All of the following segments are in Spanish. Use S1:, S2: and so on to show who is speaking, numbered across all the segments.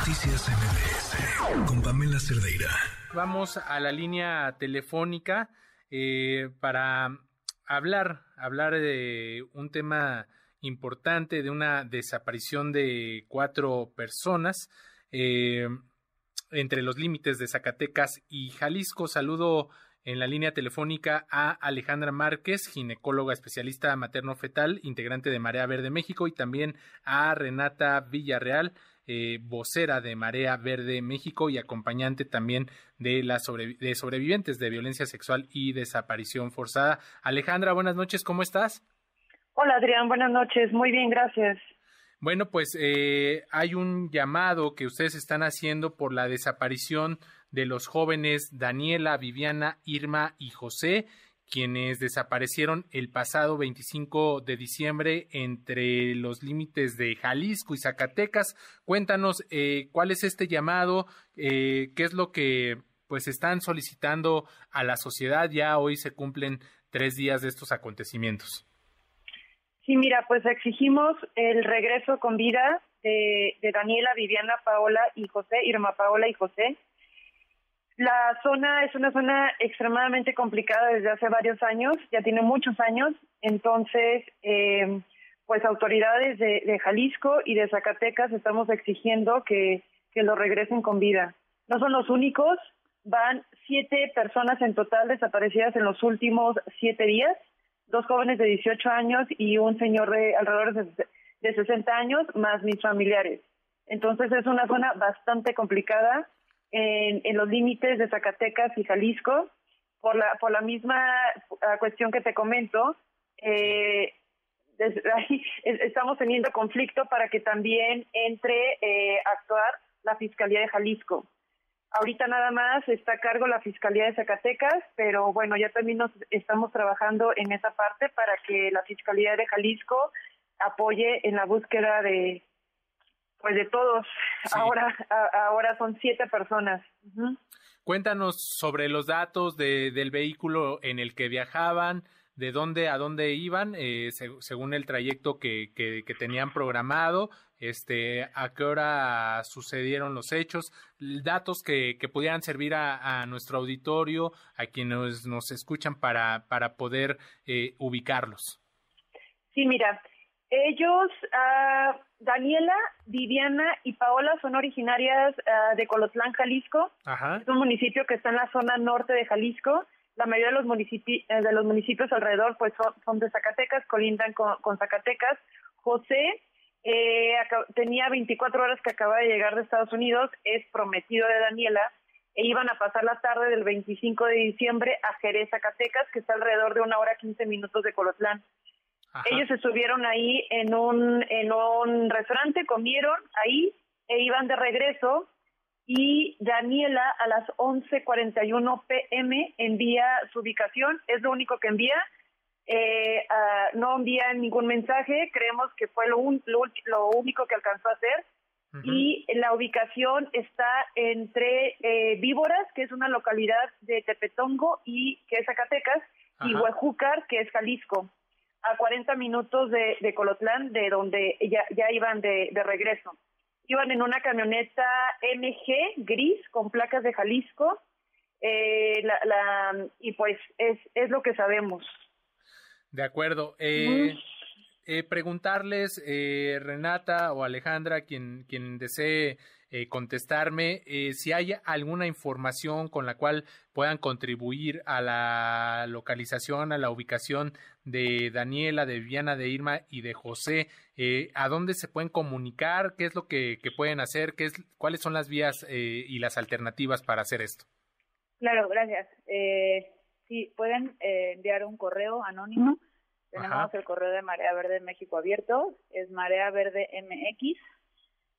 S1: Noticias MBS con Pamela Cerdeira.
S2: Vamos a la línea telefónica eh, para hablar, hablar de un tema importante, de una desaparición de cuatro personas eh, entre los límites de Zacatecas y Jalisco. Saludo en la línea telefónica a Alejandra Márquez, ginecóloga especialista materno-fetal, integrante de Marea Verde México, y también a Renata Villarreal, eh, vocera de Marea Verde México y acompañante también de, las de sobrevivientes de violencia sexual y desaparición forzada. Alejandra, buenas noches, ¿cómo estás?
S3: Hola Adrián, buenas noches, muy bien, gracias.
S2: Bueno, pues eh, hay un llamado que ustedes están haciendo por la desaparición de los jóvenes Daniela, Viviana, Irma y José, quienes desaparecieron el pasado 25 de diciembre entre los límites de Jalisco y Zacatecas. Cuéntanos eh, cuál es este llamado, eh, qué es lo que pues están solicitando a la sociedad. Ya hoy se cumplen tres días de estos acontecimientos.
S3: Sí, mira, pues exigimos el regreso con vida de, de Daniela, Viviana, Paola y José, Irma Paola y José, la zona es una zona extremadamente complicada desde hace varios años, ya tiene muchos años, entonces, eh, pues autoridades de, Jalisco y de Zacatecas estamos exigiendo que, que lo regresen con vida. No son los únicos, van siete personas en total desaparecidas en los últimos siete días, dos jóvenes de 18 años y un señor de alrededor de, de 60 años, más mis familiares. Entonces es una zona bastante complicada en, los límites de Zacatecas y Jalisco, por la, por la misma ah, cuestión que te comento, eh, estamos teniendo conflicto para que también entre eh, actuar la Fiscalía de Jalisco. Ahorita nada más está a cargo la Fiscalía de Zacatecas, pero bueno, ya también nos estamos trabajando en esa parte para que la Fiscalía de Jalisco apoye en la búsqueda de, pues de todos. Ahora, ahora son siete personas.
S2: Cuéntanos sobre los datos de, del vehículo en el que viajaban, de dónde a dónde iban, eh, según el trayecto que, que, tenían programado, este, a qué hora sucedieron los hechos, datos que, que pudieran servir a, nuestro auditorio, a quienes nos escuchan para, para poder eh, ubicarlos.
S3: Sí, mira, ellos, uh, Daniela, Viviana y Paola son originarias uh, de Colotlán, Jalisco. Es un municipio que está en la zona norte de Jalisco. La mayoría de los, municipios, eh, de los municipios alrededor pues son, de Zacatecas, colindan con, Zacatecas. José eh, tenía 24 horas que acaba de llegar de Estados Unidos, es prometido de Daniela e iban a pasar la tarde del 25 de diciembre a Jerez, Zacatecas, que está alrededor de una hora 15 minutos de Colotlán. Ellos estuvieron ahí en un, en un restaurante, comieron ahí e iban de regreso. Y Daniela a las 11:41 pm envía su ubicación, es lo único que envía, eh, uh, no envía ningún mensaje, creemos que fue lo, lo, único que alcanzó a hacer. Y la ubicación está entre eh, Víboras, que es una localidad de Tepetongo y que es Zacatecas, y Huejúcar, que es Jalisco a 40 minutos de, de Colotlán, de donde ya, ya iban de, de regreso. Iban en una camioneta MG gris con placas de Jalisco, eh, la, la, y pues es, es lo que sabemos.
S2: De acuerdo. Eh, eh, preguntarles, eh, Renata o Alejandra, quien, quien desee eh, contestarme, eh, si hay alguna información con la cual puedan contribuir a la localización, a la ubicación de Daniela, de Viviana, de Irma y de José, eh, a dónde se pueden comunicar, qué es lo que, que pueden hacer, qué es, cuáles son las vías y las alternativas para hacer esto.
S4: Claro, gracias. sí, pueden enviar un correo anónimo. Tenemos el correo de Marea Verde México abierto, es Marea Verde MX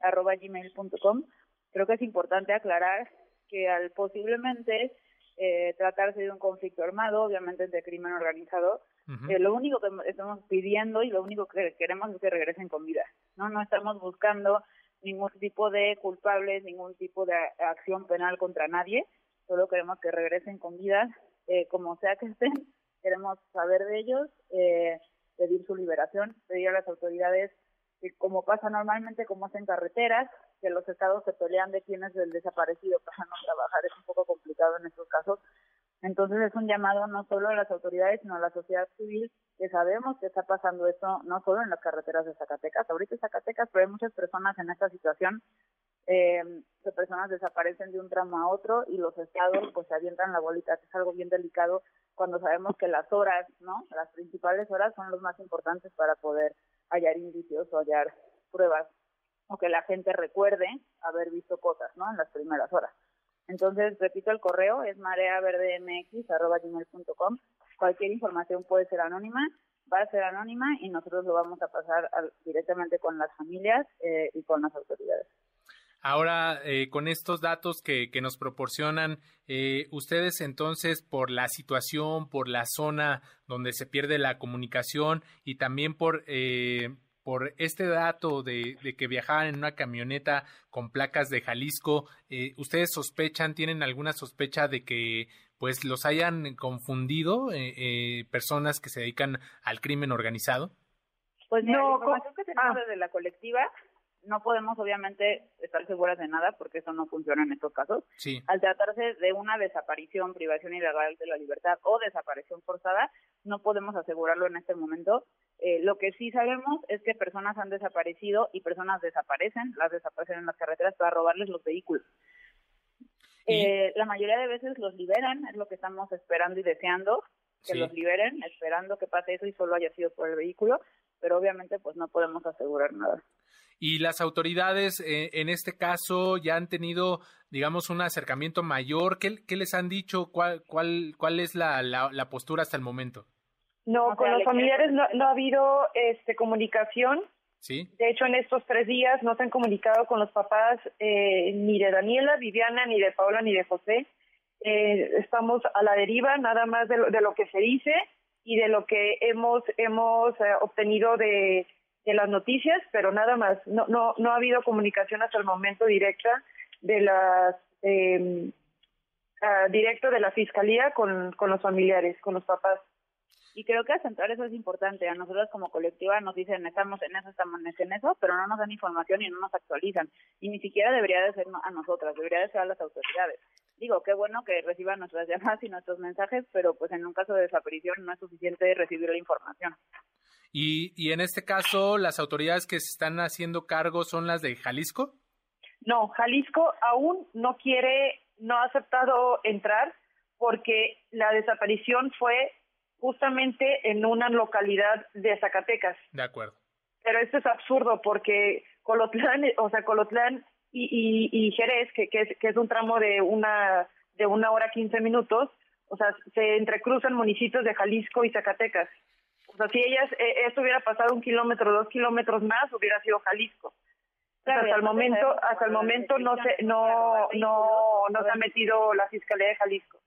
S4: arroba gmail.com. Creo que es importante aclarar que al posiblemente eh, tratarse de un conflicto armado, obviamente de crimen organizado, eh, lo único que estamos pidiendo y lo único que queremos es que regresen con vida. No, no estamos buscando ningún tipo de culpables, ningún tipo de acción penal contra nadie. Solo queremos que regresen con vida, eh, como sea que estén. Queremos saber de ellos, eh, pedir su liberación, pedir a las autoridades como pasa normalmente, como hacen carreteras, que los estados se pelean de quién es el desaparecido para no trabajar, es un poco complicado en estos casos. Entonces es un llamado no solo a las autoridades, sino a la sociedad civil, que sabemos que está pasando esto no solo en las carreteras de Zacatecas, ahorita en Zacatecas, pero hay muchas personas en esta situación, eh, que personas desaparecen de un tramo a otro y los estados pues se avientan la bolita, que es algo bien delicado cuando sabemos que las horas, ¿no? Las principales horas son los más importantes para poder hallar indicios o hallar pruebas o que la gente recuerde haber visto cosas, ¿no? En las primeras horas. Entonces, repito, el correo es mareaverdemx.com. Cualquier información puede ser anónima, va a ser anónima y nosotros lo vamos a pasar directamente con las familias eh, y con las autoridades.
S2: Ahora, eh, con estos datos que, que nos proporcionan, eh, ustedes entonces, por la situación, por la zona donde se pierde la comunicación y también por por este dato de, que viajaban en una camioneta con placas de Jalisco, eh, ¿ustedes sospechan, tienen alguna sospecha de que pues los hayan confundido eh, eh, personas que se dedican al crimen organizado?
S4: Pues no, la que tenemos ah. desde la colectiva no podemos obviamente estar seguras de nada porque eso no funciona en estos casos.
S2: Sí.
S4: Al tratarse de una desaparición, privación ilegal de la libertad o desaparición forzada, no podemos asegurarlo en este momento. Eh, lo que sí sabemos es que personas han desaparecido y personas desaparecen, las desaparecen en las carreteras para robarles los vehículos. Eh, la mayoría de veces los liberan, es lo que estamos esperando y deseando, que los liberen, esperando que pase eso y solo haya sido por el vehículo, pero obviamente pues no podemos asegurar nada.
S2: Y las autoridades eh, en este caso ya han tenido, digamos, un acercamiento mayor. ¿Qué, les han dicho? ¿Cuál, cuál, cuál es la, la, postura hasta el momento?
S3: No, con los familiares no, no, ha habido este, comunicación.
S2: Sí.
S3: De hecho, en estos tres días no se han comunicado con los papás eh, ni de Daniela, Viviana, ni de Paola, ni de José. Eh, estamos a la deriva, nada más de lo, de lo que se dice y de lo que hemos hemos obtenido de de las noticias, pero nada más. No, no, no ha habido comunicación hasta el momento directa de las eh, directo de la fiscalía con, con los familiares, con los papás.
S4: Y creo que acentuar eso es importante. A nosotros como colectiva nos dicen, estamos en eso, estamos en eso, pero no nos dan información y no nos actualizan. Y ni siquiera debería de ser a nosotras, debería de ser a las autoridades. Digo, qué bueno que reciban nuestras llamadas y nuestros mensajes, pero pues en un caso de desaparición no es suficiente recibir la información.
S2: Y, y en este caso, ¿las autoridades que se están haciendo cargo son las de Jalisco?
S3: No, Jalisco aún no quiere, no ha aceptado entrar porque la desaparición fue justamente en una localidad de Zacatecas.
S2: De acuerdo.
S3: Pero esto es absurdo porque Colotlán, o sea, Colotlán y, y, Jerez, que, que, es, que es un tramo de una de una hora quince minutos, o sea, se entrecruzan municipios de Jalisco y Zacatecas. O sea, si ellas, eh, esto hubiera pasado un kilómetro, dos kilómetros más, hubiera sido Jalisco. hasta el momento, hasta el momento no se, no, no, no se ha metido la Fiscalía de Jalisco.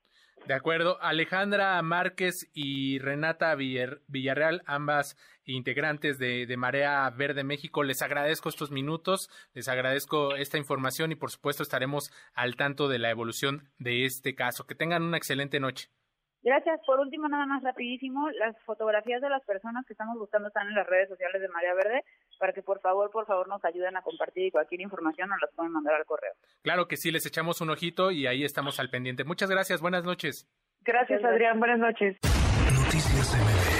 S2: De acuerdo. Alejandra Márquez y Renata Villarreal, ambas integrantes de, de, Marea Verde México, les agradezco estos minutos, les agradezco esta información y por supuesto estaremos al tanto de la evolución de este caso. Que tengan una excelente noche.
S4: Gracias. Por último, nada más rapidísimo, las fotografías de las personas que estamos buscando están en las redes sociales de María Verde para que por favor, por favor nos ayuden a compartir y cualquier información nos las pueden mandar al correo.
S2: Claro que sí, les echamos un ojito y ahí estamos al pendiente. Muchas gracias, buenas noches.
S3: Gracias, Adrián, buenas noches.
S1: Noticias